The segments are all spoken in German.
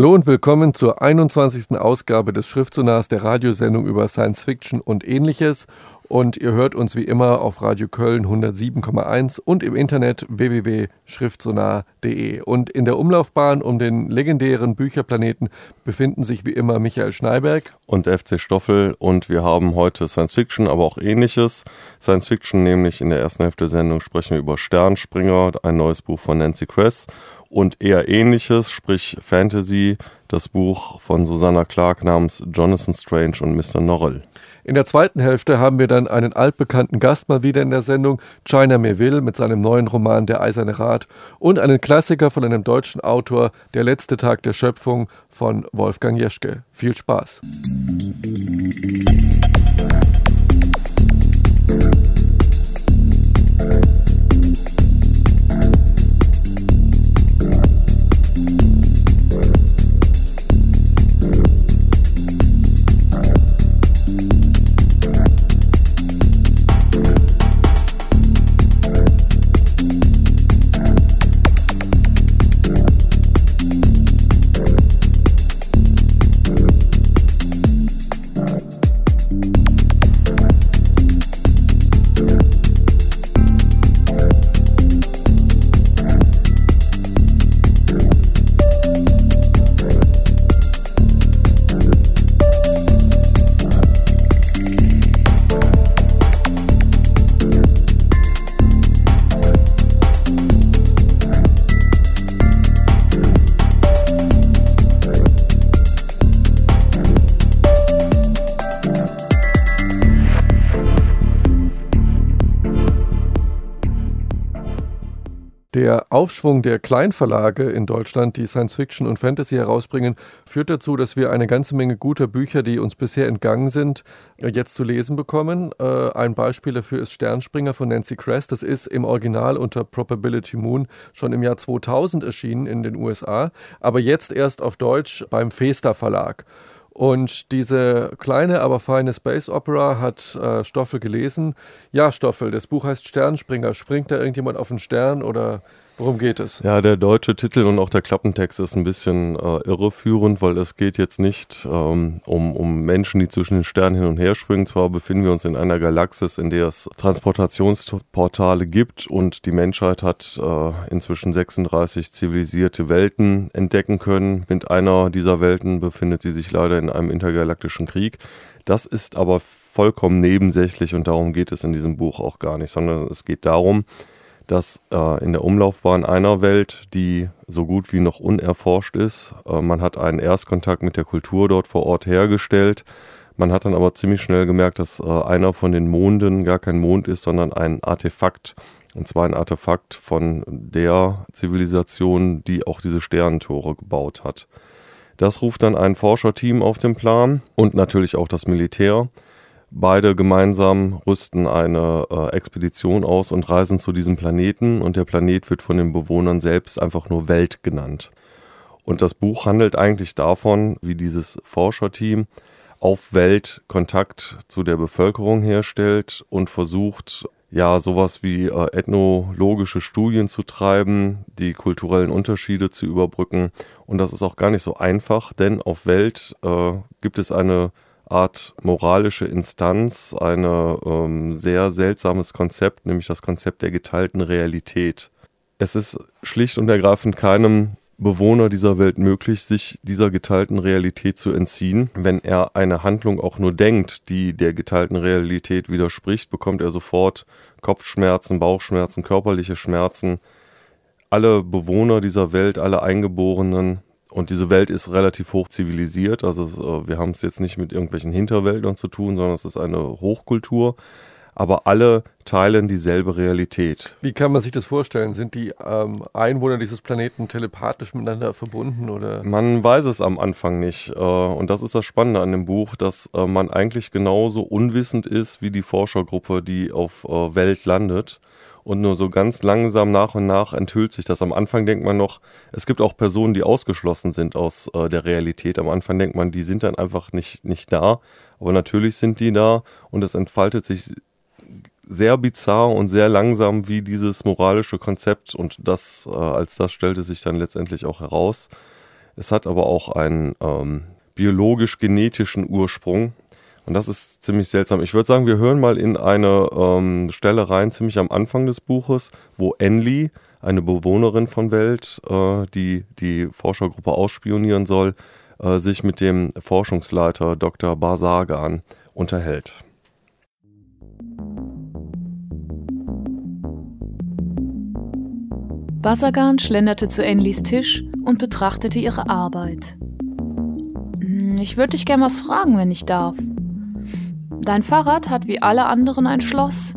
Hallo und willkommen zur 21. Ausgabe des Schriftsonars der Radiosendung über Science Fiction und ähnliches. Und ihr hört uns wie immer auf Radio Köln 107,1 und im Internet www.schriftsonar.de. Und in der Umlaufbahn um den legendären Bücherplaneten befinden sich wie immer Michael Schneiberg und FC Stoffel. Und wir haben heute Science Fiction, aber auch ähnliches. Science Fiction, nämlich in der ersten Hälfte der Sendung sprechen wir über Sternspringer, ein neues Buch von Nancy Kress und eher ähnliches, sprich Fantasy, das Buch von Susanna Clark namens Jonathan Strange und Mr. Norrell. In der zweiten Hälfte haben wir dann einen altbekannten Gast mal wieder in der Sendung, China Melville mit seinem neuen Roman Der Eiserne Rat und einen Klassiker von einem deutschen Autor, Der letzte Tag der Schöpfung von Wolfgang Jeschke. Viel Spaß. Der Aufschwung der Kleinverlage in Deutschland, die Science Fiction und Fantasy herausbringen, führt dazu, dass wir eine ganze Menge guter Bücher, die uns bisher entgangen sind, jetzt zu lesen bekommen. Äh, ein Beispiel dafür ist Sternspringer von Nancy Kress. Das ist im Original unter Probability Moon schon im Jahr 2000 erschienen in den USA, aber jetzt erst auf Deutsch beim Festa Verlag. Und diese kleine, aber feine Space Opera hat äh, Stoffel gelesen. Ja, Stoffel, das Buch heißt Sternspringer. Springt da irgendjemand auf einen Stern oder Worum geht es? Ja, der deutsche Titel und auch der Klappentext ist ein bisschen äh, irreführend, weil es geht jetzt nicht ähm, um, um Menschen, die zwischen den Sternen hin und her springen. Zwar befinden wir uns in einer Galaxis, in der es Transportationsportale gibt und die Menschheit hat äh, inzwischen 36 zivilisierte Welten entdecken können. Mit einer dieser Welten befindet sie sich leider in einem intergalaktischen Krieg. Das ist aber vollkommen nebensächlich und darum geht es in diesem Buch auch gar nicht, sondern es geht darum, dass äh, in der Umlaufbahn einer Welt, die so gut wie noch unerforscht ist, äh, man hat einen Erstkontakt mit der Kultur dort vor Ort hergestellt. Man hat dann aber ziemlich schnell gemerkt, dass äh, einer von den Monden gar kein Mond ist, sondern ein Artefakt. Und zwar ein Artefakt von der Zivilisation, die auch diese Sternentore gebaut hat. Das ruft dann ein Forscherteam auf den Plan und natürlich auch das Militär. Beide gemeinsam rüsten eine äh, Expedition aus und reisen zu diesem Planeten und der Planet wird von den Bewohnern selbst einfach nur Welt genannt. Und das Buch handelt eigentlich davon, wie dieses Forscherteam auf Welt Kontakt zu der Bevölkerung herstellt und versucht, ja, sowas wie äh, ethnologische Studien zu treiben, die kulturellen Unterschiede zu überbrücken. Und das ist auch gar nicht so einfach, denn auf Welt äh, gibt es eine Art moralische Instanz, ein ähm, sehr seltsames Konzept, nämlich das Konzept der geteilten Realität. Es ist schlicht und ergreifend keinem Bewohner dieser Welt möglich, sich dieser geteilten Realität zu entziehen. Wenn er eine Handlung auch nur denkt, die der geteilten Realität widerspricht, bekommt er sofort Kopfschmerzen, Bauchschmerzen, körperliche Schmerzen. Alle Bewohner dieser Welt, alle Eingeborenen und diese Welt ist relativ hoch zivilisiert. Also äh, wir haben es jetzt nicht mit irgendwelchen Hinterwäldern zu tun, sondern es ist eine Hochkultur. Aber alle teilen dieselbe Realität. Wie kann man sich das vorstellen? Sind die ähm, Einwohner dieses Planeten telepathisch miteinander verbunden oder? Man weiß es am Anfang nicht. Äh, und das ist das Spannende an dem Buch, dass äh, man eigentlich genauso unwissend ist wie die Forschergruppe, die auf Welt landet und nur so ganz langsam nach und nach enthüllt sich das. Am Anfang denkt man noch, es gibt auch Personen, die ausgeschlossen sind aus äh, der Realität. Am Anfang denkt man, die sind dann einfach nicht, nicht da. Aber natürlich sind die da und es entfaltet sich sehr bizarr und sehr langsam wie dieses moralische Konzept und das, äh, als das stellte sich dann letztendlich auch heraus. Es hat aber auch einen ähm, biologisch-genetischen Ursprung. Und das ist ziemlich seltsam. Ich würde sagen, wir hören mal in eine ähm, Stelle rein, ziemlich am Anfang des Buches, wo Enli, eine Bewohnerin von Welt, äh, die die Forschergruppe ausspionieren soll, äh, sich mit dem Forschungsleiter Dr. Basagan unterhält. Basagan schlenderte zu Enlis Tisch und betrachtete ihre Arbeit. Hm, ich würde dich gern was fragen, wenn ich darf. Dein Fahrrad hat wie alle anderen ein Schloss.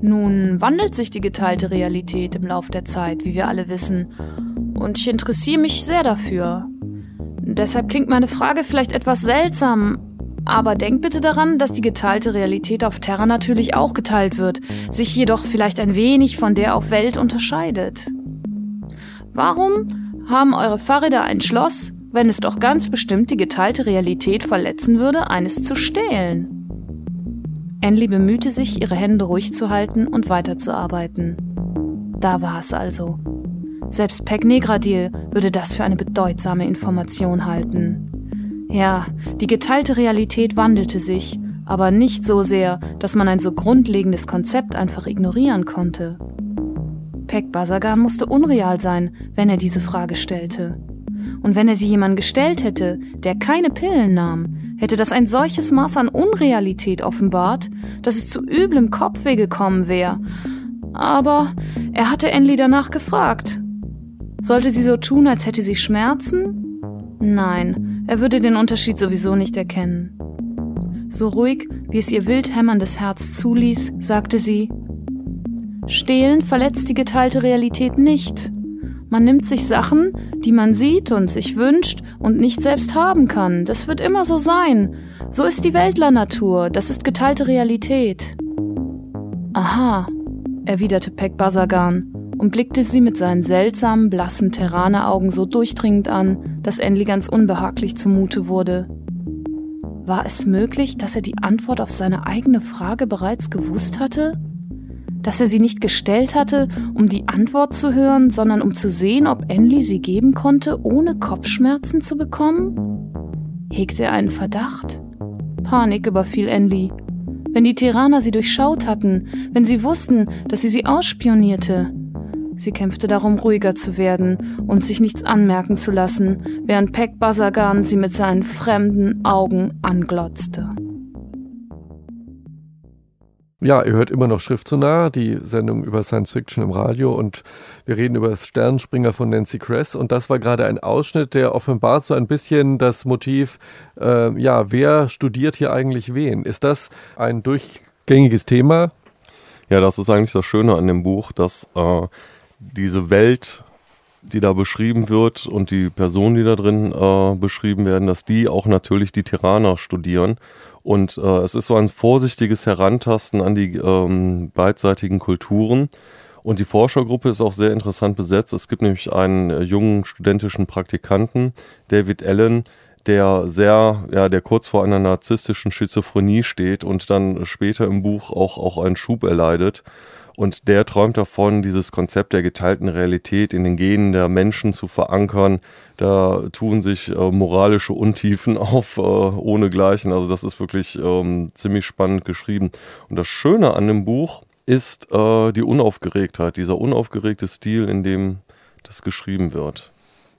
Nun wandelt sich die geteilte Realität im Lauf der Zeit, wie wir alle wissen, und ich interessiere mich sehr dafür. Deshalb klingt meine Frage vielleicht etwas seltsam, aber denk bitte daran, dass die geteilte Realität auf Terra natürlich auch geteilt wird, sich jedoch vielleicht ein wenig von der auf Welt unterscheidet. Warum haben eure Fahrräder ein Schloss, wenn es doch ganz bestimmt die geteilte Realität verletzen würde, eines zu stehlen? Enli bemühte sich, ihre Hände ruhig zu halten und weiterzuarbeiten. Da war es also. Selbst Peg Negradil würde das für eine bedeutsame Information halten. Ja, die geteilte Realität wandelte sich, aber nicht so sehr, dass man ein so grundlegendes Konzept einfach ignorieren konnte. Peg Basagan musste unreal sein, wenn er diese Frage stellte. Und wenn er sie jemandem gestellt hätte, der keine Pillen nahm, hätte das ein solches Maß an Unrealität offenbart, dass es zu üblem Kopfweh gekommen wäre. Aber er hatte Enli danach gefragt. Sollte sie so tun, als hätte sie Schmerzen? Nein, er würde den Unterschied sowieso nicht erkennen. So ruhig, wie es ihr wild hämmerndes Herz zuließ, sagte sie Stehlen verletzt die geteilte Realität nicht. Man nimmt sich Sachen, die man sieht und sich wünscht und nicht selbst haben kann. Das wird immer so sein. So ist die Weltlernatur. Das ist geteilte Realität. Aha, erwiderte Peck Basagan und blickte sie mit seinen seltsamen, blassen Terraneraugen so durchdringend an, dass Enli ganz unbehaglich zumute wurde. War es möglich, dass er die Antwort auf seine eigene Frage bereits gewusst hatte? Dass er sie nicht gestellt hatte, um die Antwort zu hören, sondern um zu sehen, ob Enli sie geben konnte, ohne Kopfschmerzen zu bekommen? Hegte er einen Verdacht? Panik überfiel Enli. Wenn die Tiraner sie durchschaut hatten, wenn sie wussten, dass sie sie ausspionierte. Sie kämpfte darum, ruhiger zu werden und sich nichts anmerken zu lassen, während Peck Basagan sie mit seinen fremden Augen anglotzte. Ja, ihr hört immer noch Schrift zu nah, die Sendung über Science Fiction im Radio und wir reden über das Sternenspringer von Nancy Kress und das war gerade ein Ausschnitt, der offenbart so ein bisschen das Motiv, äh, ja, wer studiert hier eigentlich wen? Ist das ein durchgängiges Thema? Ja, das ist eigentlich das Schöne an dem Buch, dass äh, diese Welt die da beschrieben wird und die Personen, die da drin äh, beschrieben werden, dass die auch natürlich die Tiraner studieren und äh, es ist so ein vorsichtiges Herantasten an die ähm, beidseitigen Kulturen. Und die Forschergruppe ist auch sehr interessant besetzt. Es gibt nämlich einen äh, jungen studentischen Praktikanten, David Allen, der sehr, ja, der kurz vor einer narzisstischen Schizophrenie steht und dann später im Buch auch, auch einen Schub erleidet. Und der träumt davon, dieses Konzept der geteilten Realität in den Genen der Menschen zu verankern. Da tun sich äh, moralische Untiefen auf äh, ohnegleichen. Also das ist wirklich ähm, ziemlich spannend geschrieben. Und das Schöne an dem Buch ist äh, die Unaufgeregtheit, dieser unaufgeregte Stil, in dem das geschrieben wird.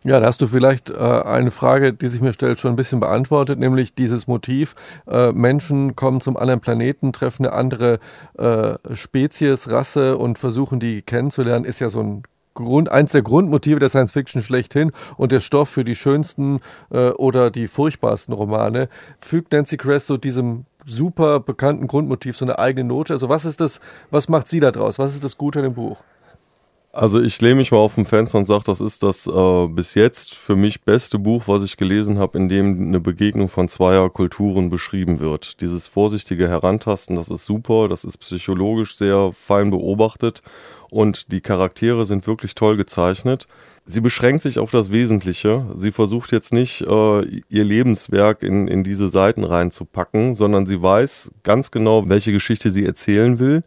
Ja, da hast du vielleicht äh, eine Frage, die sich mir stellt, schon ein bisschen beantwortet, nämlich dieses Motiv, äh, Menschen kommen zum anderen Planeten, treffen eine andere äh, Spezies, Rasse und versuchen die kennenzulernen, ist ja so ein Grund, eins der Grundmotive der Science Fiction schlechthin und der Stoff für die schönsten äh, oder die furchtbarsten Romane. Fügt Nancy Kress so diesem super bekannten Grundmotiv so eine eigene Note? Also was ist das, was macht sie da draus? Was ist das Gute an dem Buch? Also ich lehne mich mal auf dem Fenster und sage, das ist das äh, bis jetzt für mich beste Buch, was ich gelesen habe, in dem eine Begegnung von zweier Kulturen beschrieben wird. Dieses vorsichtige Herantasten, das ist super, das ist psychologisch sehr fein beobachtet und die Charaktere sind wirklich toll gezeichnet. Sie beschränkt sich auf das Wesentliche. Sie versucht jetzt nicht, äh, ihr Lebenswerk in, in diese Seiten reinzupacken, sondern sie weiß ganz genau, welche Geschichte sie erzählen will.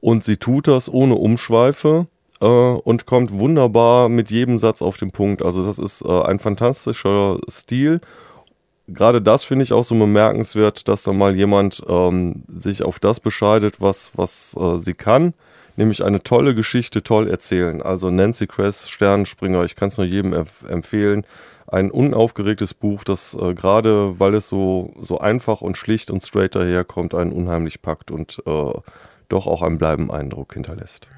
Und sie tut das ohne Umschweife äh, und kommt wunderbar mit jedem Satz auf den Punkt. Also das ist äh, ein fantastischer Stil. Gerade das finde ich auch so bemerkenswert, dass da mal jemand ähm, sich auf das bescheidet, was, was äh, sie kann, nämlich eine tolle Geschichte toll erzählen. Also Nancy Kress, Sternenspringer, ich kann es nur jedem empfehlen. Ein unaufgeregtes Buch, das äh, gerade, weil es so, so einfach und schlicht und straight daherkommt, einen unheimlich packt und äh, doch auch einen bleibenden Eindruck hinterlässt.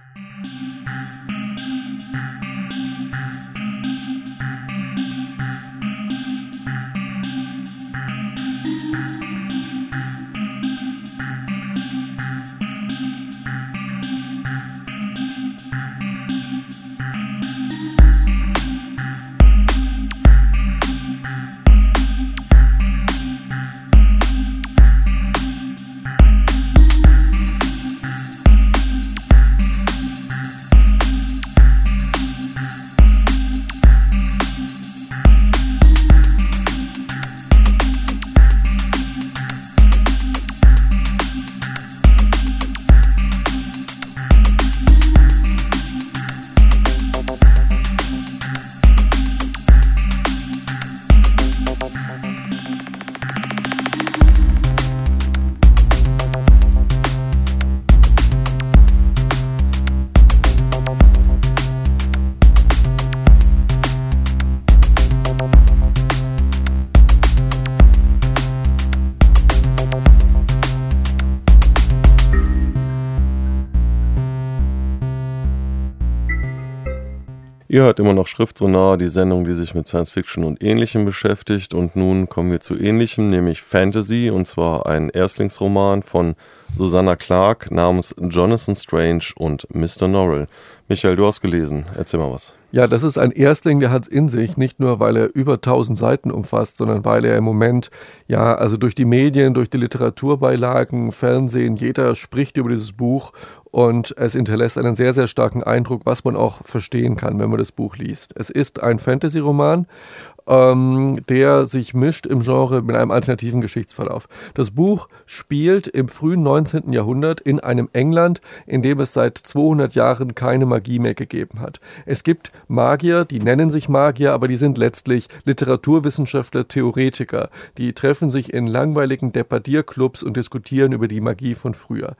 Ihr hört immer noch Schriftsonar, die Sendung, die sich mit Science Fiction und Ähnlichem beschäftigt. Und nun kommen wir zu Ähnlichem, nämlich Fantasy, und zwar ein Erstlingsroman von Susanna Clark namens Jonathan Strange und Mr. Norrell. Michael, du hast gelesen. Erzähl mal was. Ja, das ist ein Erstling, der hat es in sich, nicht nur weil er über 1000 Seiten umfasst, sondern weil er im Moment, ja, also durch die Medien, durch die Literaturbeilagen, Fernsehen, jeder spricht über dieses Buch und es hinterlässt einen sehr, sehr starken Eindruck, was man auch verstehen kann, wenn man das Buch liest. Es ist ein Fantasy-Roman ähm, der sich mischt im Genre mit einem alternativen Geschichtsverlauf. Das Buch spielt im frühen 19. Jahrhundert in einem England, in dem es seit 200 Jahren keine Magie mehr gegeben hat. Es gibt Magier, die nennen sich Magier, aber die sind letztlich Literaturwissenschaftler, Theoretiker. Die treffen sich in langweiligen Debattierclubs und diskutieren über die Magie von früher.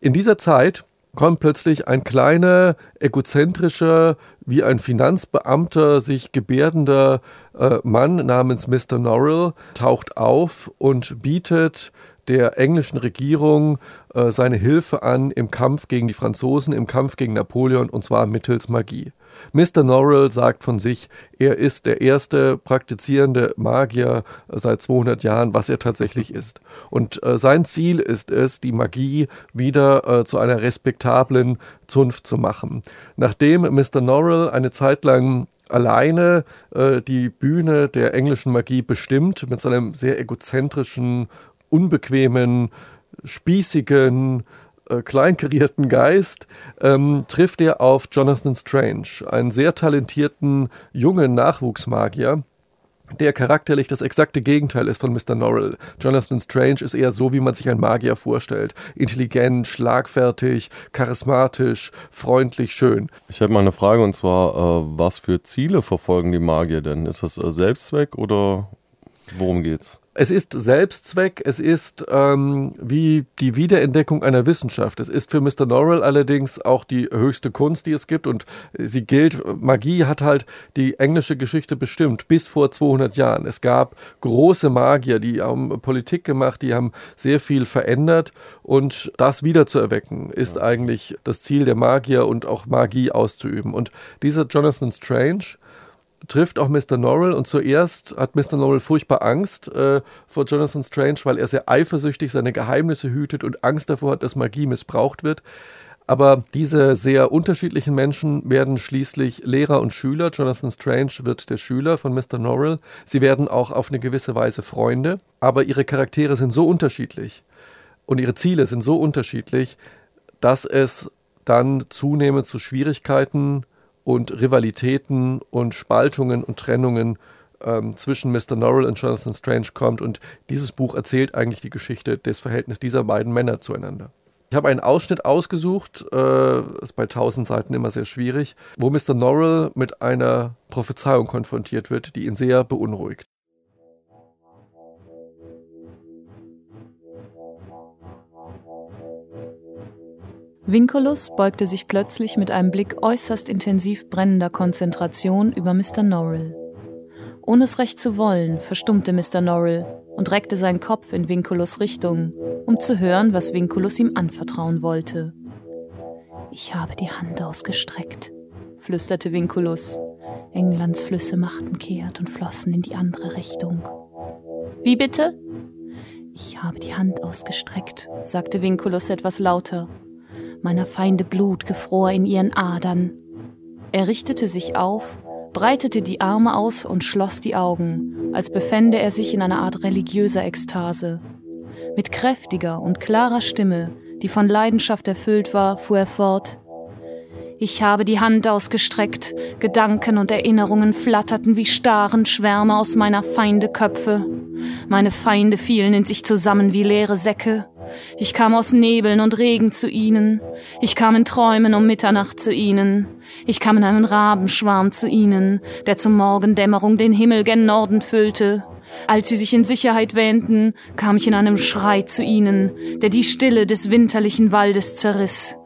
In dieser Zeit kommt plötzlich ein kleiner, egozentrischer, wie ein Finanzbeamter sich gebärdender äh, Mann namens Mr. Norrell, taucht auf und bietet der englischen Regierung äh, seine Hilfe an im Kampf gegen die Franzosen, im Kampf gegen Napoleon und zwar mittels Magie. Mr. Norrell sagt von sich, er ist der erste praktizierende Magier seit 200 Jahren, was er tatsächlich ist. Und äh, sein Ziel ist es, die Magie wieder äh, zu einer respektablen Zunft zu machen. Nachdem Mr. Norrell eine Zeit lang alleine äh, die Bühne der englischen Magie bestimmt, mit seinem sehr egozentrischen, unbequemen, spießigen, äh, kleinkarierten Geist ähm, trifft er auf Jonathan Strange, einen sehr talentierten jungen Nachwuchsmagier, der charakterlich das exakte Gegenteil ist von Mr. Norrell. Jonathan Strange ist eher so, wie man sich einen Magier vorstellt. Intelligent, schlagfertig, charismatisch, freundlich, schön. Ich habe mal eine Frage und zwar, äh, was für Ziele verfolgen die Magier denn? Ist das äh, Selbstzweck oder worum geht's? Es ist Selbstzweck, es ist ähm, wie die Wiederentdeckung einer Wissenschaft. Es ist für Mr. Norrell allerdings auch die höchste Kunst, die es gibt und sie gilt, Magie hat halt die englische Geschichte bestimmt, bis vor 200 Jahren. Es gab große Magier, die haben Politik gemacht, die haben sehr viel verändert und das wiederzuerwecken ist ja. eigentlich das Ziel der Magier und auch Magie auszuüben. Und dieser Jonathan Strange, trifft auch Mr. Norrell und zuerst hat Mr. Norrell furchtbar Angst äh, vor Jonathan Strange, weil er sehr eifersüchtig seine Geheimnisse hütet und Angst davor hat, dass Magie missbraucht wird. Aber diese sehr unterschiedlichen Menschen werden schließlich Lehrer und Schüler. Jonathan Strange wird der Schüler von Mr. Norrell. Sie werden auch auf eine gewisse Weise Freunde, aber ihre Charaktere sind so unterschiedlich und ihre Ziele sind so unterschiedlich, dass es dann zunehmend zu Schwierigkeiten und Rivalitäten und Spaltungen und Trennungen ähm, zwischen Mr. Norrell und Jonathan Strange kommt. Und dieses Buch erzählt eigentlich die Geschichte des Verhältnisses dieser beiden Männer zueinander. Ich habe einen Ausschnitt ausgesucht, äh, ist bei 1000 Seiten immer sehr schwierig, wo Mr. Norrell mit einer Prophezeiung konfrontiert wird, die ihn sehr beunruhigt. Vinculus beugte sich plötzlich mit einem Blick äußerst intensiv brennender Konzentration über Mr. Norrell. Ohne es recht zu wollen, verstummte Mr. Norrell und reckte seinen Kopf in Vinculus Richtung, um zu hören, was Vinculus ihm anvertrauen wollte. Ich habe die Hand ausgestreckt, flüsterte Vinculus. Englands Flüsse machten kehrt und flossen in die andere Richtung. Wie bitte? Ich habe die Hand ausgestreckt, sagte Vinculus etwas lauter meiner Feinde Blut gefror in ihren Adern. Er richtete sich auf, breitete die Arme aus und schloss die Augen, als befände er sich in einer Art religiöser Ekstase. Mit kräftiger und klarer Stimme, die von Leidenschaft erfüllt war, fuhr er fort ich habe die Hand ausgestreckt, Gedanken und Erinnerungen flatterten wie starren Schwärme aus meiner Feinde Köpfe. Meine Feinde fielen in sich zusammen wie leere Säcke. Ich kam aus Nebeln und Regen zu ihnen. Ich kam in Träumen um Mitternacht zu ihnen. Ich kam in einem Rabenschwarm zu ihnen, der zur Morgendämmerung den Himmel gen Norden füllte. Als sie sich in Sicherheit wähnten, kam ich in einem Schrei zu ihnen, der die Stille des winterlichen Waldes zerriss.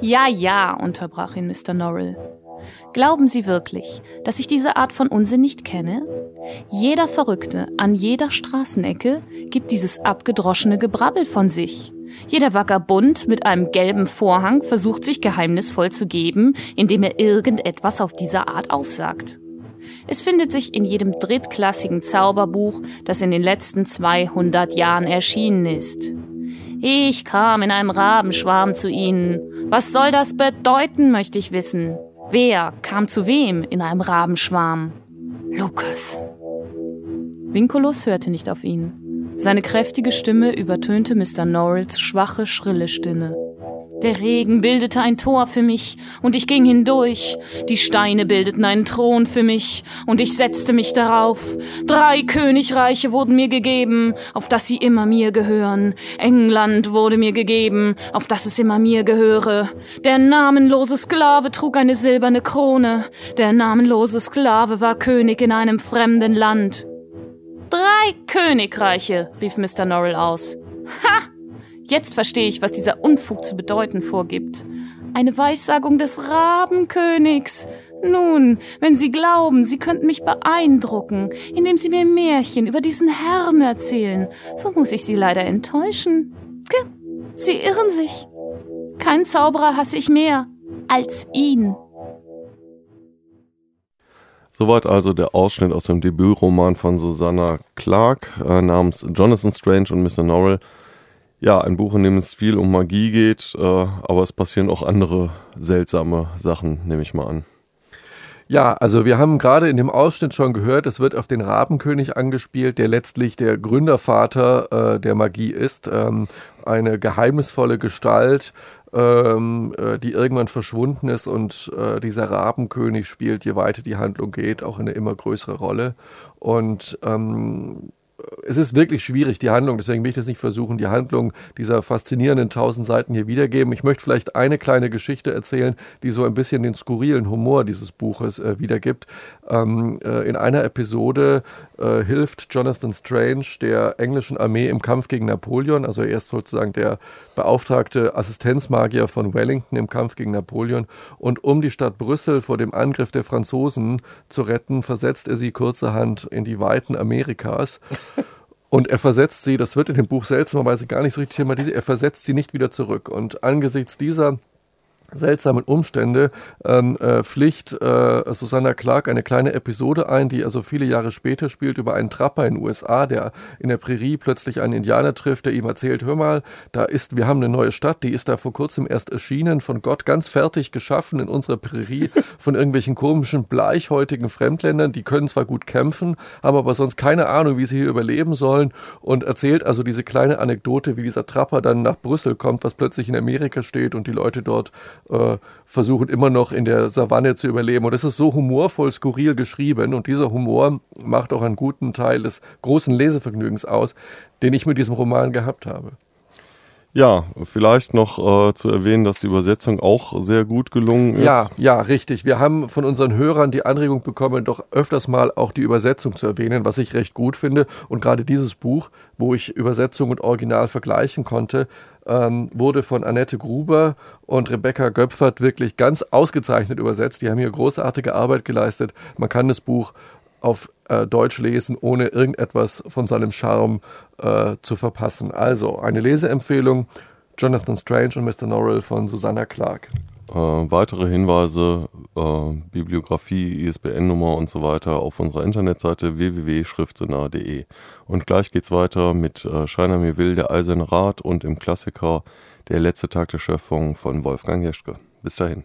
Ja, ja, unterbrach ihn Mr. Norrell. Glauben Sie wirklich, dass ich diese Art von Unsinn nicht kenne? Jeder Verrückte an jeder Straßenecke gibt dieses abgedroschene Gebrabbel von sich. Jeder Vagabund mit einem gelben Vorhang versucht sich geheimnisvoll zu geben, indem er irgendetwas auf dieser Art aufsagt. Es findet sich in jedem drittklassigen Zauberbuch, das in den letzten 200 Jahren erschienen ist. Ich kam in einem Rabenschwarm zu Ihnen. Was soll das bedeuten, möchte ich wissen. Wer kam zu wem in einem Rabenschwarm? Lukas. Vinculus hörte nicht auf ihn. Seine kräftige Stimme übertönte Mr. Norrells schwache, schrille Stimme. Der Regen bildete ein Tor für mich, und ich ging hindurch. Die Steine bildeten einen Thron für mich, und ich setzte mich darauf. Drei Königreiche wurden mir gegeben, auf das sie immer mir gehören. England wurde mir gegeben, auf das es immer mir gehöre. Der namenlose Sklave trug eine silberne Krone. Der namenlose Sklave war König in einem fremden Land. Drei Königreiche, rief Mr. Norrell aus. Ha! Jetzt verstehe ich, was dieser Unfug zu bedeuten vorgibt. Eine Weissagung des Rabenkönigs. Nun, wenn Sie glauben, Sie könnten mich beeindrucken, indem Sie mir Märchen über diesen Herrn erzählen, so muss ich Sie leider enttäuschen. Sie irren sich. Kein Zauberer hasse ich mehr als ihn. Soweit also der Ausschnitt aus dem Debütroman von Susanna Clark äh, namens Jonathan Strange und Mr. Norrell ja, ein Buch, in dem es viel um Magie geht, äh, aber es passieren auch andere seltsame Sachen, nehme ich mal an. Ja, also wir haben gerade in dem Ausschnitt schon gehört, es wird auf den Rabenkönig angespielt, der letztlich der Gründervater äh, der Magie ist. Ähm, eine geheimnisvolle Gestalt, ähm, äh, die irgendwann verschwunden ist und äh, dieser Rabenkönig spielt, je weiter die Handlung geht, auch eine immer größere Rolle. Und ähm, es ist wirklich schwierig, die Handlung, deswegen will ich das nicht versuchen, die Handlung dieser faszinierenden tausend Seiten hier wiedergeben. Ich möchte vielleicht eine kleine Geschichte erzählen, die so ein bisschen den skurrilen Humor dieses Buches äh, wiedergibt. Ähm, äh, in einer Episode äh, hilft Jonathan Strange der englischen Armee im Kampf gegen Napoleon, also er ist sozusagen der beauftragte Assistenzmagier von Wellington im Kampf gegen Napoleon. Und um die Stadt Brüssel vor dem Angriff der Franzosen zu retten, versetzt er sie kurzerhand in die Weiten Amerikas. Und er versetzt sie, das wird in dem Buch seltsamerweise gar nicht so richtig thematisiert, er versetzt sie nicht wieder zurück. Und angesichts dieser seltsamen Umstände ähm, äh, pflicht äh, Susanna Clark eine kleine Episode ein, die also viele Jahre später spielt über einen Trapper in den USA, der in der Prärie plötzlich einen Indianer trifft, der ihm erzählt, hör mal, da ist, wir haben eine neue Stadt, die ist da vor kurzem erst erschienen, von Gott ganz fertig geschaffen in unserer Prärie, von irgendwelchen komischen, bleichhäutigen Fremdländern, die können zwar gut kämpfen, haben aber sonst keine Ahnung, wie sie hier überleben sollen und erzählt also diese kleine Anekdote, wie dieser Trapper dann nach Brüssel kommt, was plötzlich in Amerika steht und die Leute dort äh, versuchen immer noch in der Savanne zu überleben. Und es ist so humorvoll, skurril geschrieben. Und dieser Humor macht auch einen guten Teil des großen Lesevergnügens aus, den ich mit diesem Roman gehabt habe. Ja, vielleicht noch äh, zu erwähnen, dass die Übersetzung auch sehr gut gelungen ist. Ja, ja, richtig. Wir haben von unseren Hörern die Anregung bekommen, doch öfters mal auch die Übersetzung zu erwähnen, was ich recht gut finde. Und gerade dieses Buch, wo ich Übersetzung und Original vergleichen konnte, ähm, wurde von Annette Gruber und Rebecca Göpfert wirklich ganz ausgezeichnet übersetzt. Die haben hier großartige Arbeit geleistet. Man kann das Buch auf äh, Deutsch lesen, ohne irgendetwas von seinem Charme äh, zu verpassen. Also eine Leseempfehlung: Jonathan Strange und Mr. Norrell von Susanna Clark. Äh, weitere Hinweise, äh, Bibliografie, ISBN-Nummer und so weiter auf unserer Internetseite www.schriftsonar.de. Und gleich geht's weiter mit äh, mir will, der Eiserne Rat und im Klassiker Der letzte Tag der Schöpfung von Wolfgang Jeschke. Bis dahin.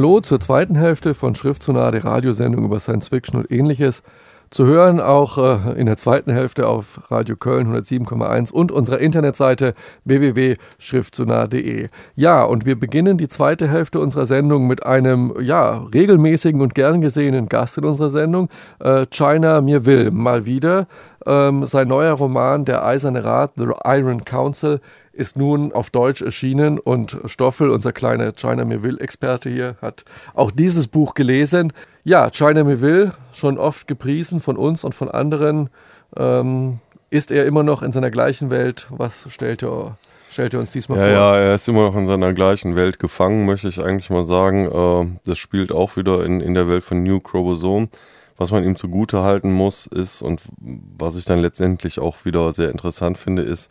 Hallo zur zweiten Hälfte von Schriftzunah, der Radiosendung über Science Fiction und ähnliches. Zu hören auch äh, in der zweiten Hälfte auf Radio Köln 107,1 und unserer Internetseite www.schriftzunah.de. Ja, und wir beginnen die zweite Hälfte unserer Sendung mit einem ja, regelmäßigen und gern gesehenen Gast in unserer Sendung, äh, China Mir Will, mal wieder. Ähm, sein neuer Roman Der Eiserne Rat, The Iron Council, ist nun auf Deutsch erschienen und Stoffel, unser kleiner China Melville-Experte hier, hat auch dieses Buch gelesen. Ja, China Melville, schon oft gepriesen von uns und von anderen. Ähm, ist er immer noch in seiner gleichen Welt? Was stellt er, stellt er uns diesmal ja, vor? Ja, er ist immer noch in seiner gleichen Welt gefangen, möchte ich eigentlich mal sagen. Äh, das spielt auch wieder in, in der Welt von New Chromosome. Was man ihm zugute halten muss, ist, und was ich dann letztendlich auch wieder sehr interessant finde, ist,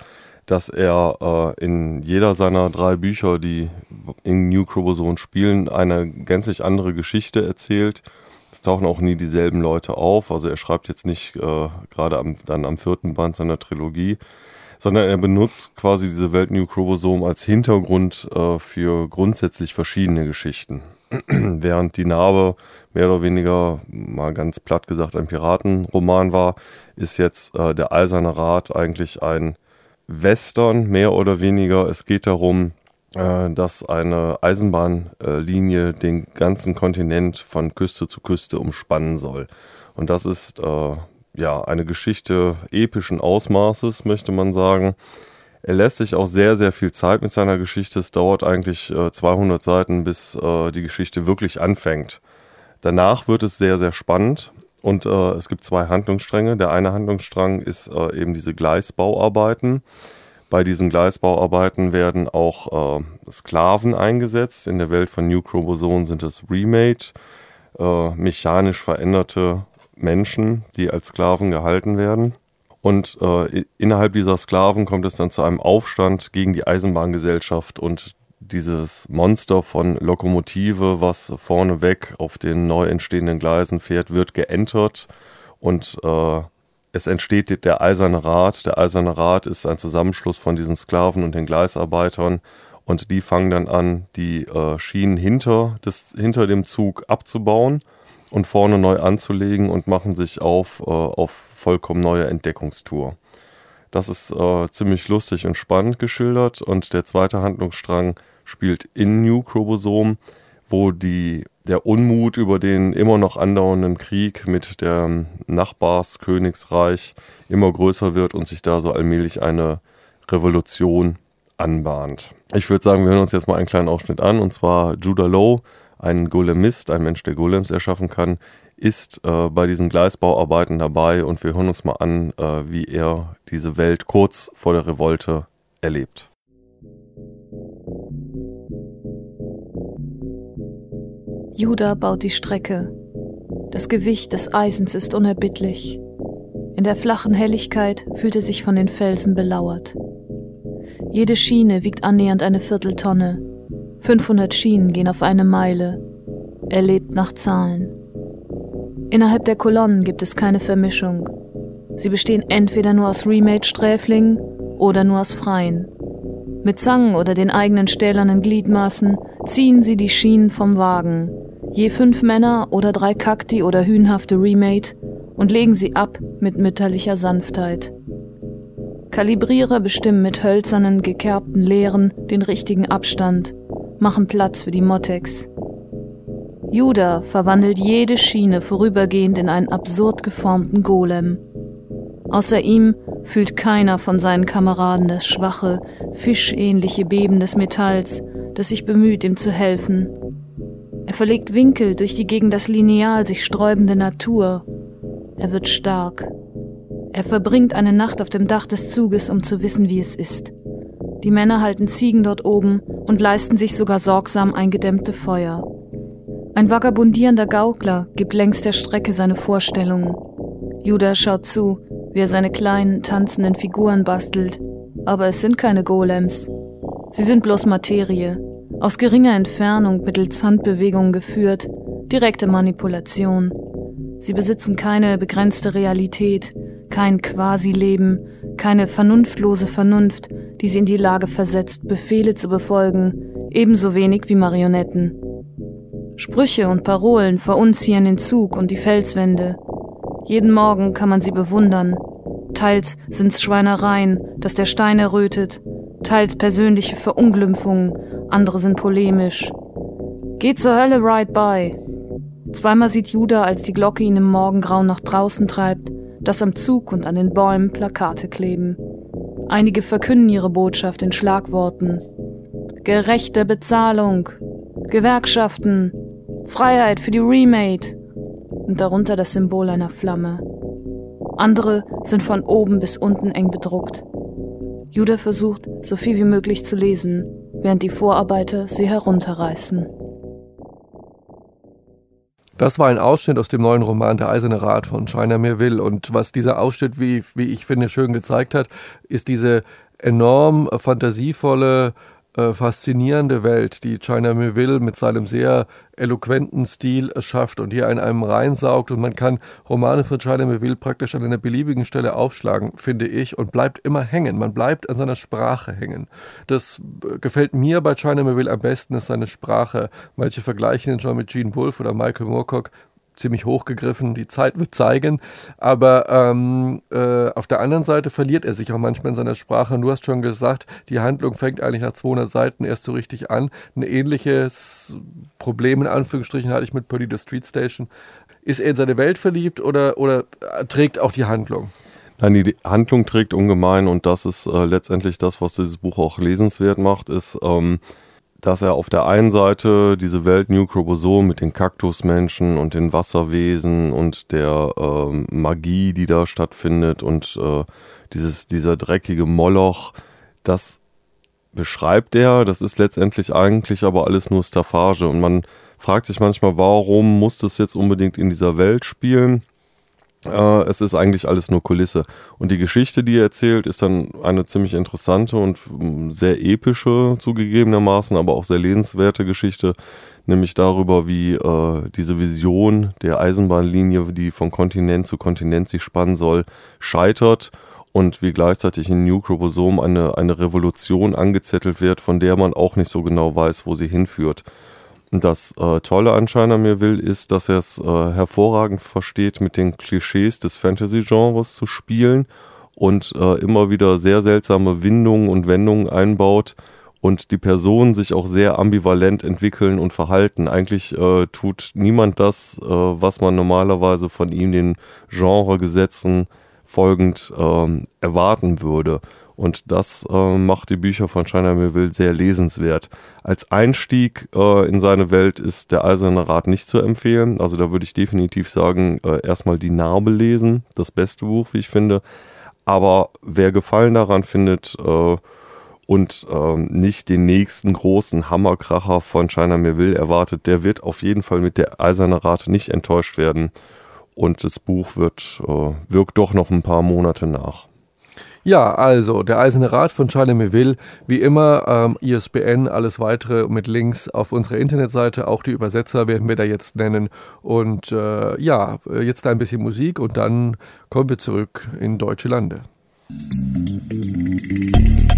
dass er äh, in jeder seiner drei Bücher, die in New Chromosome spielen, eine gänzlich andere Geschichte erzählt. Es tauchen auch nie dieselben Leute auf. Also er schreibt jetzt nicht äh, gerade am, dann am vierten Band seiner Trilogie, sondern er benutzt quasi diese Welt New Chromosome als Hintergrund äh, für grundsätzlich verschiedene Geschichten. Während die Narbe mehr oder weniger, mal ganz platt gesagt, ein Piratenroman war, ist jetzt äh, der Eiserne Rat eigentlich ein Western, mehr oder weniger. Es geht darum, äh, dass eine Eisenbahnlinie den ganzen Kontinent von Küste zu Küste umspannen soll. Und das ist äh, ja eine Geschichte epischen Ausmaßes, möchte man sagen. Er lässt sich auch sehr, sehr viel Zeit mit seiner Geschichte. Es dauert eigentlich äh, 200 Seiten, bis äh, die Geschichte wirklich anfängt. Danach wird es sehr, sehr spannend. Und äh, es gibt zwei Handlungsstränge. Der eine Handlungsstrang ist äh, eben diese Gleisbauarbeiten. Bei diesen Gleisbauarbeiten werden auch äh, Sklaven eingesetzt. In der Welt von New Chromosomen sind es Remade, äh, mechanisch veränderte Menschen, die als Sklaven gehalten werden. Und äh, innerhalb dieser Sklaven kommt es dann zu einem Aufstand gegen die Eisenbahngesellschaft und dieses Monster von Lokomotive, was vorneweg auf den neu entstehenden Gleisen fährt, wird geentert und äh, es entsteht der Eiserne Rat. Der Eiserne Rat ist ein Zusammenschluss von diesen Sklaven und den Gleisarbeitern und die fangen dann an, die äh, Schienen hinter, des, hinter dem Zug abzubauen und vorne neu anzulegen und machen sich auf äh, auf vollkommen neue Entdeckungstour. Das ist äh, ziemlich lustig und spannend geschildert und der zweite Handlungsstrang spielt in New Chromosom, wo die, der Unmut über den immer noch andauernden Krieg mit dem Nachbarskönigsreich immer größer wird und sich da so allmählich eine Revolution anbahnt. Ich würde sagen, wir hören uns jetzt mal einen kleinen Ausschnitt an und zwar Judah Lowe, ein Golemist, ein Mensch, der Golems erschaffen kann, ist äh, bei diesen Gleisbauarbeiten dabei und wir hören uns mal an, äh, wie er diese Welt kurz vor der Revolte erlebt. Judah baut die Strecke. Das Gewicht des Eisens ist unerbittlich. In der flachen Helligkeit fühlt er sich von den Felsen belauert. Jede Schiene wiegt annähernd eine Vierteltonne. 500 Schienen gehen auf eine Meile. Er lebt nach Zahlen. Innerhalb der Kolonnen gibt es keine Vermischung. Sie bestehen entweder nur aus Remade-Sträflingen oder nur aus Freien. Mit Zangen oder den eigenen stählernen Gliedmaßen ziehen sie die Schienen vom Wagen, je fünf Männer oder drei Kakti oder hühnhafte Remade, und legen sie ab mit mütterlicher Sanftheit. Kalibrierer bestimmen mit hölzernen, gekerbten Lehren den richtigen Abstand, machen Platz für die Motex. Judah verwandelt jede Schiene vorübergehend in einen absurd geformten Golem. Außer ihm fühlt keiner von seinen Kameraden das schwache, fischähnliche Beben des Metalls, das sich bemüht, ihm zu helfen. Er verlegt Winkel durch die gegen das Lineal sich sträubende Natur. Er wird stark. Er verbringt eine Nacht auf dem Dach des Zuges, um zu wissen, wie es ist. Die Männer halten Ziegen dort oben und leisten sich sogar sorgsam eingedämmte Feuer. Ein vagabundierender Gaukler gibt längs der Strecke seine Vorstellungen. Judah schaut zu, wie er seine kleinen, tanzenden Figuren bastelt. Aber es sind keine Golems. Sie sind bloß Materie, aus geringer Entfernung mittels Handbewegungen geführt, direkte Manipulation. Sie besitzen keine begrenzte Realität, kein Quasi-Leben, keine vernunftlose Vernunft, die sie in die Lage versetzt, Befehle zu befolgen, ebenso wenig wie Marionetten. Sprüche und Parolen verunziehen den Zug und die Felswände. Jeden Morgen kann man sie bewundern. Teils sind's Schweinereien, dass der Stein errötet, teils persönliche Verunglimpfungen, andere sind polemisch. Geht zur Hölle right by. Zweimal sieht Judah, als die Glocke ihn im Morgengrauen nach draußen treibt, dass am Zug und an den Bäumen Plakate kleben. Einige verkünden ihre Botschaft in Schlagworten. Gerechte Bezahlung, Gewerkschaften, Freiheit für die Remade und darunter das Symbol einer Flamme. Andere sind von oben bis unten eng bedruckt. Judah versucht, so viel wie möglich zu lesen, während die Vorarbeiter sie herunterreißen. Das war ein Ausschnitt aus dem neuen Roman Der Eiserne Rat von China Mirville. Und was dieser Ausschnitt, wie, wie ich finde, schön gezeigt hat, ist diese enorm fantasievolle äh, faszinierende Welt, die China Mieville mit seinem sehr eloquenten Stil schafft und hier in einem reinsaugt. Und man kann Romane von China Mieville praktisch an einer beliebigen Stelle aufschlagen, finde ich, und bleibt immer hängen. Man bleibt an seiner Sprache hängen. Das äh, gefällt mir bei China Mieville am besten, ist seine Sprache. Manche vergleichen ihn schon mit Gene Wolfe oder Michael Moorcock ziemlich hochgegriffen, die Zeit wird zeigen. Aber ähm, äh, auf der anderen Seite verliert er sich auch manchmal in seiner Sprache. Du hast schon gesagt, die Handlung fängt eigentlich nach 200 Seiten erst so richtig an. Ein ähnliches Problem in Anführungsstrichen hatte ich mit Purdy the Street Station. Ist er in seine Welt verliebt oder, oder trägt auch die Handlung? Nein, die Handlung trägt ungemein und das ist äh, letztendlich das, was dieses Buch auch lesenswert macht, ist, ähm, dass er auf der einen Seite diese Welt New Chromosom mit den Kaktusmenschen und den Wasserwesen und der äh, Magie, die da stattfindet und äh, dieses, dieser dreckige Moloch, das beschreibt er, das ist letztendlich eigentlich aber alles nur Staffage und man fragt sich manchmal, warum muss das jetzt unbedingt in dieser Welt spielen? Äh, es ist eigentlich alles nur Kulisse. Und die Geschichte, die er erzählt, ist dann eine ziemlich interessante und mm, sehr epische zugegebenermaßen, aber auch sehr lesenswerte Geschichte, nämlich darüber, wie äh, diese Vision der Eisenbahnlinie, die von Kontinent zu Kontinent sich spannen soll, scheitert und wie gleichzeitig in New Chromosom eine, eine Revolution angezettelt wird, von der man auch nicht so genau weiß, wo sie hinführt. Das äh, Tolle an China mir will, ist, dass er es äh, hervorragend versteht, mit den Klischees des Fantasy-Genres zu spielen und äh, immer wieder sehr seltsame Windungen und Wendungen einbaut und die Personen sich auch sehr ambivalent entwickeln und verhalten. Eigentlich äh, tut niemand das, äh, was man normalerweise von ihm den Genregesetzen folgend äh, erwarten würde. Und das äh, macht die Bücher von China Melville sehr lesenswert. Als Einstieg äh, in seine Welt ist der Eiserne Rat nicht zu empfehlen. Also da würde ich definitiv sagen, äh, erstmal die Narbe lesen. Das beste Buch, wie ich finde. Aber wer Gefallen daran findet, äh, und ähm, nicht den nächsten großen Hammerkracher von China Melville erwartet, der wird auf jeden Fall mit der Eiserne Rate nicht enttäuscht werden. Und das Buch wird, äh, wirkt doch noch ein paar Monate nach. Ja, also der Eiserne Rat von China Melville, wie immer ähm, ISBN, alles weitere mit Links auf unserer Internetseite, auch die Übersetzer werden wir da jetzt nennen. Und äh, ja, jetzt ein bisschen Musik und dann kommen wir zurück in deutsche Lande. Musik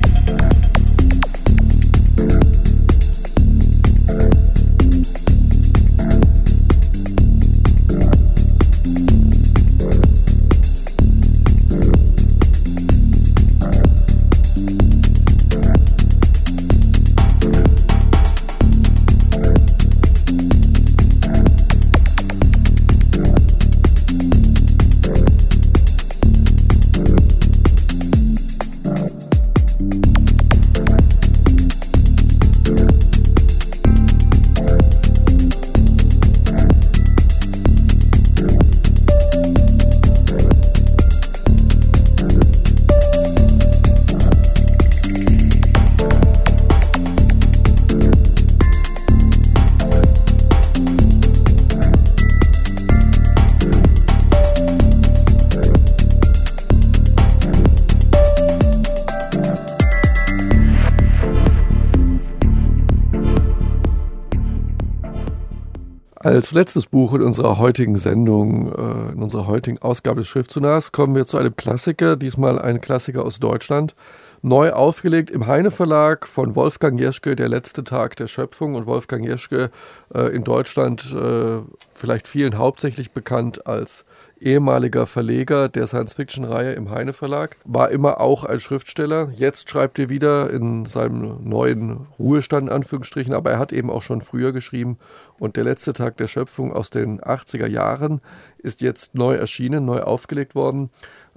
Letztes Buch in unserer heutigen Sendung, äh, in unserer heutigen Ausgabe des Schriftzunahs, kommen wir zu einem Klassiker, diesmal ein Klassiker aus Deutschland, neu aufgelegt im Heine Verlag von Wolfgang Jeschke, Der letzte Tag der Schöpfung. Und Wolfgang Jeschke äh, in Deutschland äh, vielleicht vielen hauptsächlich bekannt als ehemaliger Verleger der Science-Fiction-Reihe im Heine Verlag, war immer auch ein Schriftsteller. Jetzt schreibt er wieder in seinem neuen Ruhestand, in Anführungsstrichen, aber er hat eben auch schon früher geschrieben. Und der letzte Tag der Schöpfung aus den 80er Jahren ist jetzt neu erschienen, neu aufgelegt worden.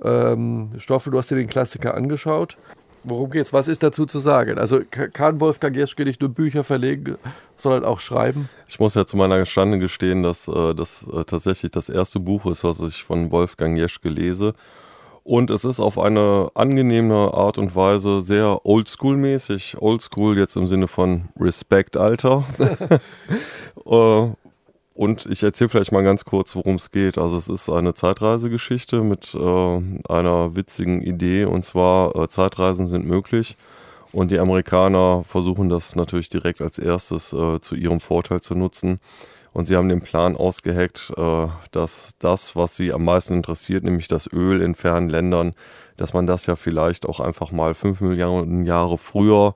Ähm, Stoffel, du hast dir den Klassiker angeschaut. Worum geht's? Was ist dazu zu sagen? Also kann Wolfgang Jeschke nicht nur Bücher verlegen, sondern auch schreiben? Ich muss ja zu meiner Stande gestehen, dass äh, das äh, tatsächlich das erste Buch ist, was ich von Wolfgang Jeschke lese. Und es ist auf eine angenehme Art und Weise sehr oldschool-mäßig. Oldschool jetzt im Sinne von Respect, Alter. äh, und ich erzähle vielleicht mal ganz kurz, worum es geht. Also es ist eine Zeitreisegeschichte mit äh, einer witzigen Idee. Und zwar, äh, Zeitreisen sind möglich. Und die Amerikaner versuchen das natürlich direkt als erstes äh, zu ihrem Vorteil zu nutzen. Und sie haben den Plan ausgeheckt, äh, dass das, was sie am meisten interessiert, nämlich das Öl in fernen Ländern, dass man das ja vielleicht auch einfach mal fünf Millionen Jahre früher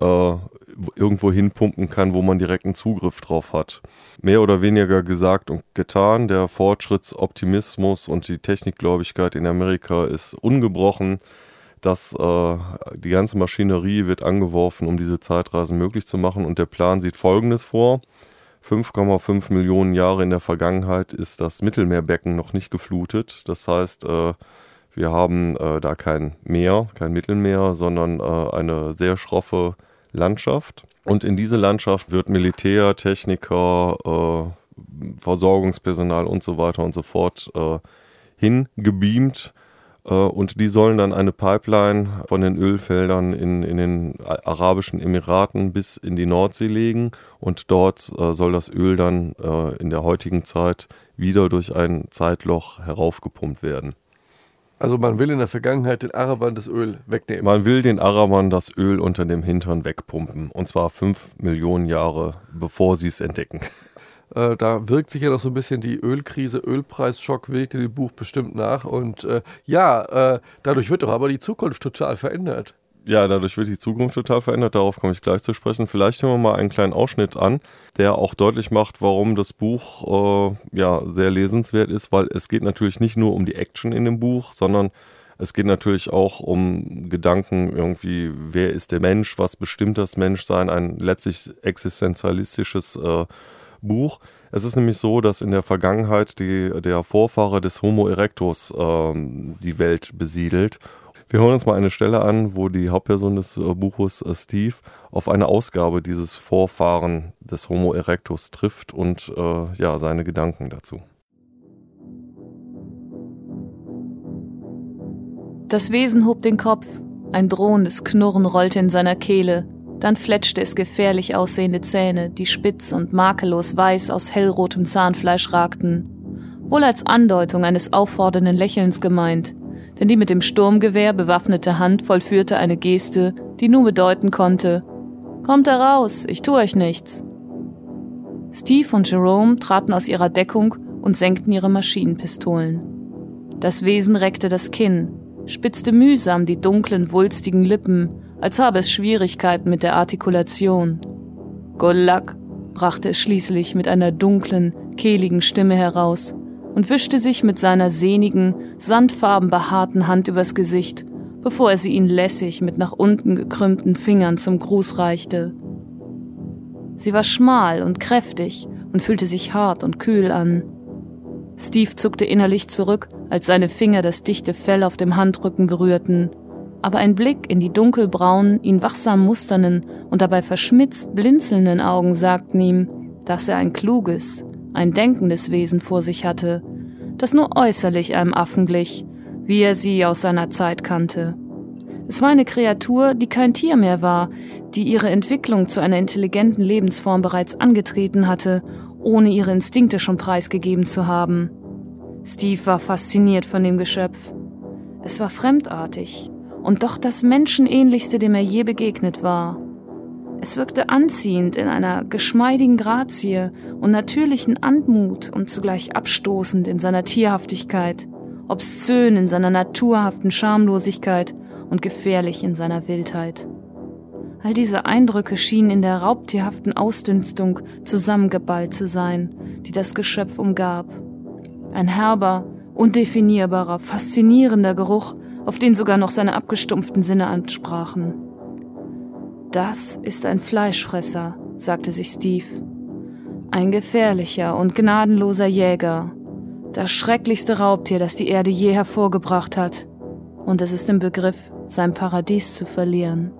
äh, irgendwo hinpumpen kann, wo man direkten Zugriff drauf hat. Mehr oder weniger gesagt und getan. Der Fortschrittsoptimismus und die Technikgläubigkeit in Amerika ist ungebrochen. dass äh, die ganze Maschinerie wird angeworfen, um diese Zeitreisen möglich zu machen. Und der Plan sieht Folgendes vor. 5,5 Millionen Jahre in der Vergangenheit ist das Mittelmeerbecken noch nicht geflutet. Das heißt, äh, wir haben äh, da kein Meer, kein Mittelmeer, sondern äh, eine sehr schroffe Landschaft. Und in diese Landschaft wird Militär, Techniker, äh, Versorgungspersonal und so weiter und so fort äh, hingebeamt. Äh, und die sollen dann eine Pipeline von den Ölfeldern in, in den Arabischen Emiraten bis in die Nordsee legen. Und dort äh, soll das Öl dann äh, in der heutigen Zeit wieder durch ein Zeitloch heraufgepumpt werden. Also man will in der Vergangenheit den Arabern das Öl wegnehmen. Man will den Arabern das Öl unter dem Hintern wegpumpen. Und zwar fünf Millionen Jahre, bevor sie es entdecken. Äh, da wirkt sich ja noch so ein bisschen die Ölkrise, Ölpreisschock wirkt in dem Buch bestimmt nach. Und äh, ja, äh, dadurch wird doch aber die Zukunft total verändert. Ja, dadurch wird die Zukunft total verändert. Darauf komme ich gleich zu sprechen. Vielleicht hören wir mal einen kleinen Ausschnitt an, der auch deutlich macht, warum das Buch äh, ja sehr lesenswert ist, weil es geht natürlich nicht nur um die Action in dem Buch, sondern Es geht natürlich auch um Gedanken irgendwie, wer ist der Mensch, was bestimmt das Menschsein, ein letztlich existenzialistisches äh, Buch. Es ist nämlich so, dass in der Vergangenheit die, der Vorfahre des Homo erectus äh, die Welt besiedelt. Wir hören uns mal eine Stelle an, wo die Hauptperson des äh, Buches, äh, Steve, auf eine Ausgabe dieses Vorfahren des Homo erectus trifft und äh, ja, seine Gedanken dazu. Das Wesen hob den Kopf, ein drohendes Knurren rollte in seiner Kehle, dann fletschte es gefährlich aussehende Zähne, die spitz und makellos weiß aus hellrotem Zahnfleisch ragten. Wohl als Andeutung eines auffordernden Lächelns gemeint, denn die mit dem Sturmgewehr bewaffnete Hand vollführte eine Geste, die nur bedeuten konnte, Kommt heraus, ich tu euch nichts. Steve und Jerome traten aus ihrer Deckung und senkten ihre Maschinenpistolen. Das Wesen reckte das Kinn, spitzte mühsam die dunklen, wulstigen Lippen, als habe es Schwierigkeiten mit der Artikulation. Good luck, brachte es schließlich mit einer dunklen, kehligen Stimme heraus und wischte sich mit seiner sehnigen, sandfarben behaarten Hand übers Gesicht, bevor er sie ihn lässig mit nach unten gekrümmten Fingern zum Gruß reichte. Sie war schmal und kräftig und fühlte sich hart und kühl an. Steve zuckte innerlich zurück, als seine Finger das dichte Fell auf dem Handrücken berührten. Aber ein Blick in die dunkelbraunen, ihn wachsam musternden und dabei verschmitzt blinzelnden Augen sagten ihm, dass er ein kluges, ein denkendes Wesen vor sich hatte, das nur äußerlich einem Affen glich, wie er sie aus seiner Zeit kannte. Es war eine Kreatur, die kein Tier mehr war, die ihre Entwicklung zu einer intelligenten Lebensform bereits angetreten hatte ohne ihre Instinkte schon preisgegeben zu haben. Steve war fasziniert von dem Geschöpf. Es war fremdartig und doch das Menschenähnlichste, dem er je begegnet war. Es wirkte anziehend in einer geschmeidigen Grazie und natürlichen Anmut und zugleich abstoßend in seiner Tierhaftigkeit, obszön in seiner naturhaften Schamlosigkeit und gefährlich in seiner Wildheit. All diese Eindrücke schienen in der raubtierhaften Ausdünstung zusammengeballt zu sein, die das Geschöpf umgab. Ein herber, undefinierbarer, faszinierender Geruch, auf den sogar noch seine abgestumpften Sinne ansprachen. Das ist ein Fleischfresser, sagte sich Steve. Ein gefährlicher und gnadenloser Jäger. Das schrecklichste Raubtier, das die Erde je hervorgebracht hat. Und es ist im Begriff, sein Paradies zu verlieren.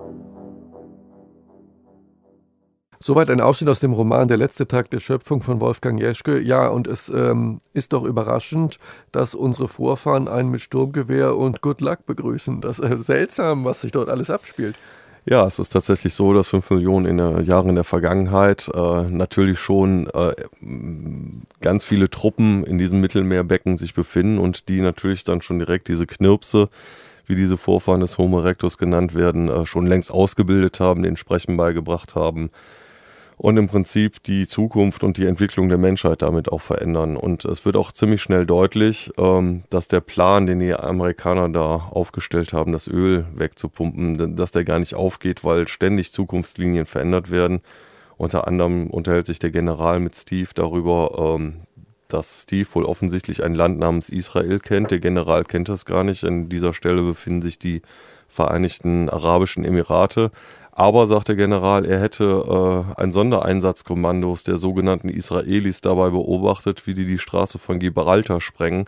Soweit ein Ausschnitt aus dem Roman Der letzte Tag der Schöpfung von Wolfgang Jeschke. Ja, und es ähm, ist doch überraschend, dass unsere Vorfahren einen mit Sturmgewehr und Good Luck begrüßen. Das ist äh, seltsam, was sich dort alles abspielt. Ja, es ist tatsächlich so, dass fünf Millionen in der, Jahren in der Vergangenheit äh, natürlich schon äh, ganz viele Truppen in diesem Mittelmeerbecken sich befinden und die natürlich dann schon direkt diese Knirpse, wie diese Vorfahren des Homo erectus genannt werden, äh, schon längst ausgebildet haben, den Sprechen beigebracht haben und im Prinzip die Zukunft und die Entwicklung der Menschheit damit auch verändern. Und es wird auch ziemlich schnell deutlich, ähm, dass der Plan, den die Amerikaner da aufgestellt haben, das Öl wegzupumpen, dass der gar nicht aufgeht, weil ständig Zukunftslinien verändert werden. Unter anderem unterhält sich der General mit Steve darüber, ähm, dass Steve wohl offensichtlich ein Land namens Israel kennt. Der General kennt das gar nicht. An dieser Stelle befinden sich die Vereinigten Arabischen Emirate. Aber, sagt der General, er hätte äh, ein Sondereinsatzkommandos der sogenannten Israelis dabei beobachtet, wie die die Straße von Gibraltar sprengen.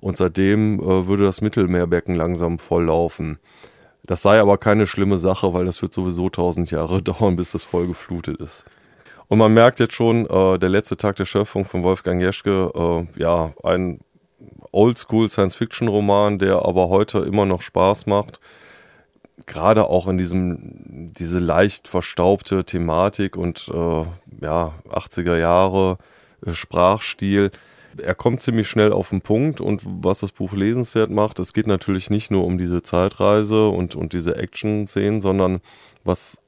Und seitdem äh, würde das Mittelmeerbecken langsam volllaufen. Das sei aber keine schlimme Sache, weil das wird sowieso tausend Jahre dauern, bis das voll geflutet ist. Und man merkt jetzt schon, äh, der letzte Tag der Schöpfung von Wolfgang Jeschke, äh, ja, ein Oldschool Science-Fiction-Roman, der aber heute immer noch Spaß macht gerade auch in diesem, diese leicht verstaubte Thematik und äh, ja, 80er Jahre äh, Sprachstil. Er kommt ziemlich schnell auf den Punkt und was das Buch lesenswert macht, es geht natürlich nicht nur um diese Zeitreise und, und diese Action-Szenen, sondern was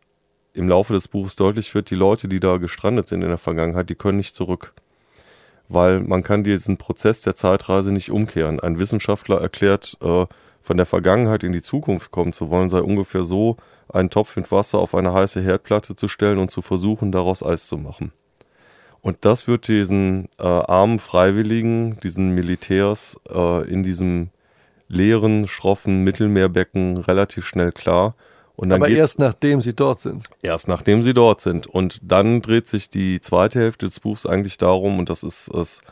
im Laufe des Buches deutlich wird, die Leute, die da gestrandet sind in der Vergangenheit, die können nicht zurück. Weil man kann diesen Prozess der Zeitreise nicht umkehren. Ein Wissenschaftler erklärt, äh, von der Vergangenheit in die Zukunft kommen zu wollen, sei ungefähr so, einen Topf mit Wasser auf eine heiße Herdplatte zu stellen und zu versuchen, daraus Eis zu machen. Und das wird diesen äh, armen Freiwilligen, diesen Militärs äh, in diesem leeren, schroffen Mittelmeerbecken relativ schnell klar. Und dann Aber erst nachdem sie dort sind. Erst nachdem sie dort sind. Und dann dreht sich die zweite Hälfte des Buchs eigentlich darum, und das ist es,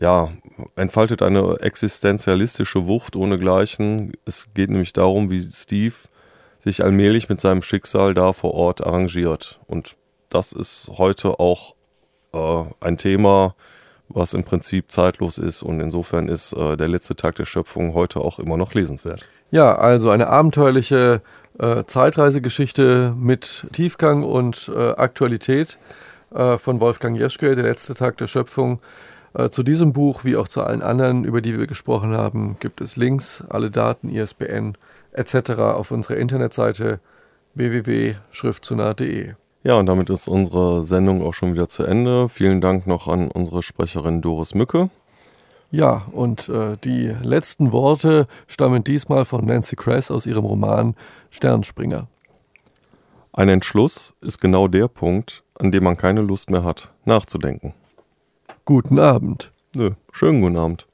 ja, entfaltet eine existenzialistische Wucht ohnegleichen. Es geht nämlich darum, wie Steve sich allmählich mit seinem Schicksal da vor Ort arrangiert. Und das ist heute auch äh, ein Thema, was im Prinzip zeitlos ist und insofern ist äh, der letzte Tag der Schöpfung heute auch immer noch lesenswert. Ja, also eine abenteuerliche äh, Zeitreisegeschichte mit Tiefgang und äh, Aktualität äh, von Wolfgang Jeschke, der letzte Tag der Schöpfung. Äh, zu diesem Buch wie auch zu allen anderen, über die wir gesprochen haben, gibt es Links, alle Daten, ISBN etc. auf unserer Internetseite www.schriftzunah.de. Ja, und damit ist unsere Sendung auch schon wieder zu Ende. Vielen Dank noch an unsere Sprecherin Doris Mücke. Ja, und äh, die letzten Worte stammen diesmal von Nancy Kress aus ihrem Roman Sternspringer. Ein Entschluss ist genau der Punkt, an dem man keine Lust mehr hat, nachzudenken. Guten Abend. Nö, schönen guten Abend.